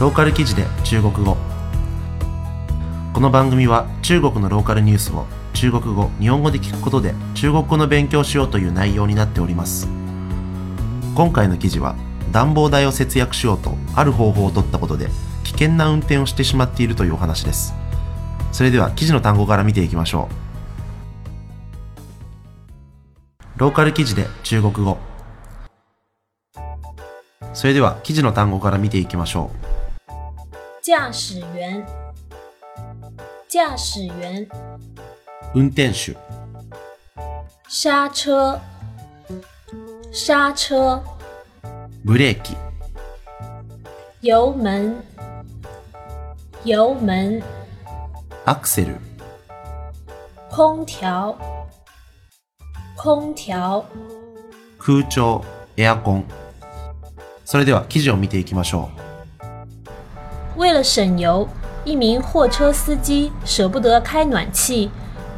ローカル記事で中国語。この番組は中国のローカルニュースを中国語日本語で聞くことで中国語の勉強しようという内容になっております。今回の記事は暖房代を節約しようとある方法を取ったことで危険な運転をしてしまっているというお話です。それでは記事の単語から見ていきましょう。ローカル記事で中国語。それでは記事の単語から見ていきましょう。驾驶员，驾驶员，運転手。刹车，刹车，ブレーキ。油门，油门，アクセル。空调，空调，空調エアコン。それでは記事を見ていきましょ为了省油，一名货车司机舍不得开暖气，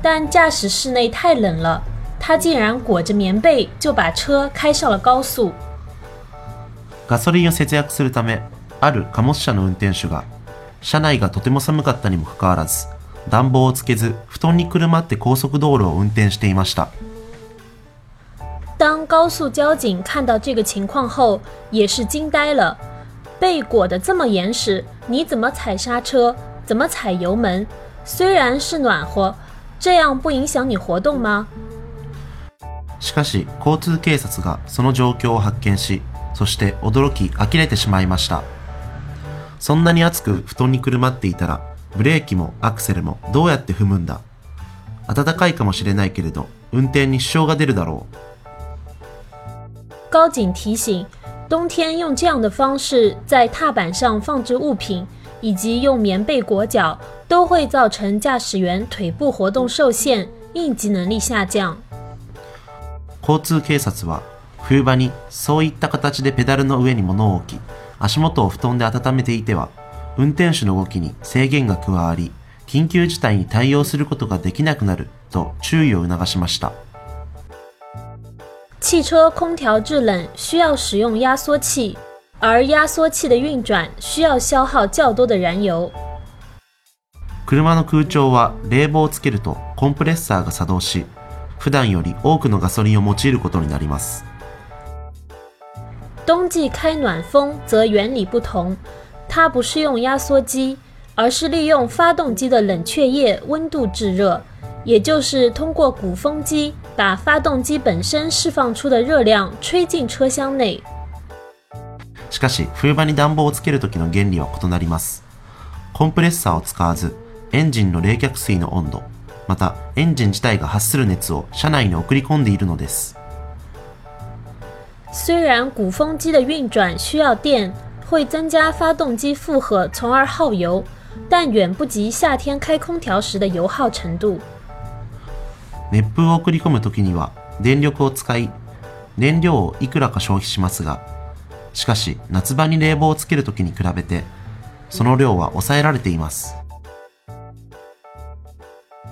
但驾驶室内太冷了，他竟然裹着棉被就把车开上了高速。うガソリンを節約するためある貨物車の運転手が車内がとても寒かったにもかかわらず暖房をつけず布団にくるまって高速道路を運転していました当高速交警看到这个情况后，也是惊呆了。 被裹得这么严实，你怎么踩刹车？怎么踩油门？虽然是暖和，这样不影响你活动吗？しかし交通警察がその状況を発見しそして驚き呆れてしまいましたそんなに暑く布団にくるまっていたらブレーキもアクセルもどうやって踏むんだ？暖かいかもしれないけれど運転に支障が出るだろう高警提醒：冬天用这样的方式在踏板上放置物品，以及用棉被裹脚，都会造成驾驶员腿部活动受限，应急能力下降。交通警察は冬場にそういった形でペダルの上に物を置き足元を布団で温めていては運転手の動きに制限が加わり緊急事態に対応することができなくなると注意を促しました汽车空调制冷需要使用压缩器，而压缩器的运转需要消耗较多的燃油。車の空調は冷房をつけるとコンプレッサーが作動し普段より多くのガソリンを用いることになります冬季开暖风则原理不同，它不是用压缩机，而是利用发动机的冷却液温度制热，也就是通过鼓风机 把发动机本身释放出的热量吹进车厢内。しかし冬場に暖房をつける時の原理は異なりますコンプレッサーを使わずエンジンの冷却水の温度またエンジン自体が発する熱を車内に送り込んでいるのです虽然鼓风机的运转需要电，会增加发动机负荷，从而耗油，但远不及夏天开空调时的油耗程度。 熱風を送り込む時には電力を使い燃料をいくらか消費しますがしかし夏場に冷房をつける時に比べてその量は抑えられています。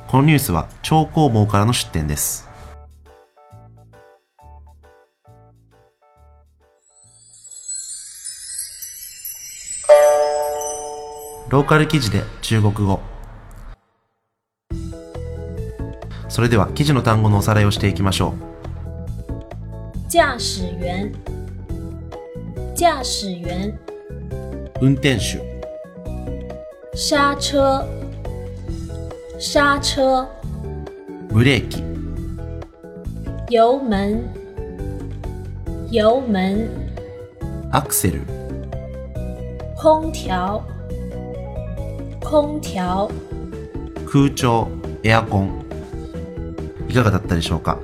このニュースは超工房からの出展です。ローカル記事で中国語。それでは記事の単語のおさらいをしていきましょ驾驶员，驾驶员，う運転手。刹车，刹车，ブレーキ。油门，油门，アクセル。空调，空調，空調。エアコンいかがだったでしょうか？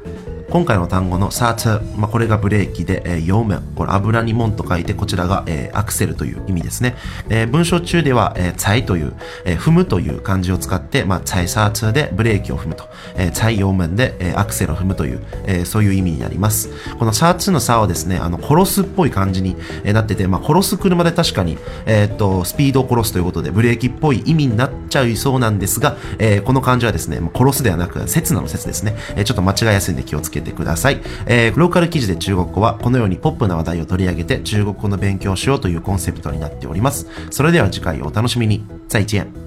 今回の単語のサーツ、まあ、これがブレーキで、えー、ヨーメン、これ油に門と書いて、こちらが、えー、アクセルという意味ですね。えー、文章中では、えー、ツァイという、えー、踏むという漢字を使って、まあ、ツァイサーツでブレーキを踏むと、えー、ツァイヨーメンで、えー、アクセルを踏むという、えー、そういう意味になります。このサーツの差はですね、あの、殺すっぽい感じになってて、まあ、殺す車で確かに、えーっと、スピードを殺すということで、ブレーキっぽい意味になっちゃいそうなんですが、えーこの漢字はですね、殺すではなく、刹那の説ですね。えーちょっと間違いやすいんで気をつけけてください。えー、ローカル記事で中国語はこのようにポップな話題を取り上げて中国語の勉強をしようというコンセプトになっております。それでは次回お楽しみに。再见。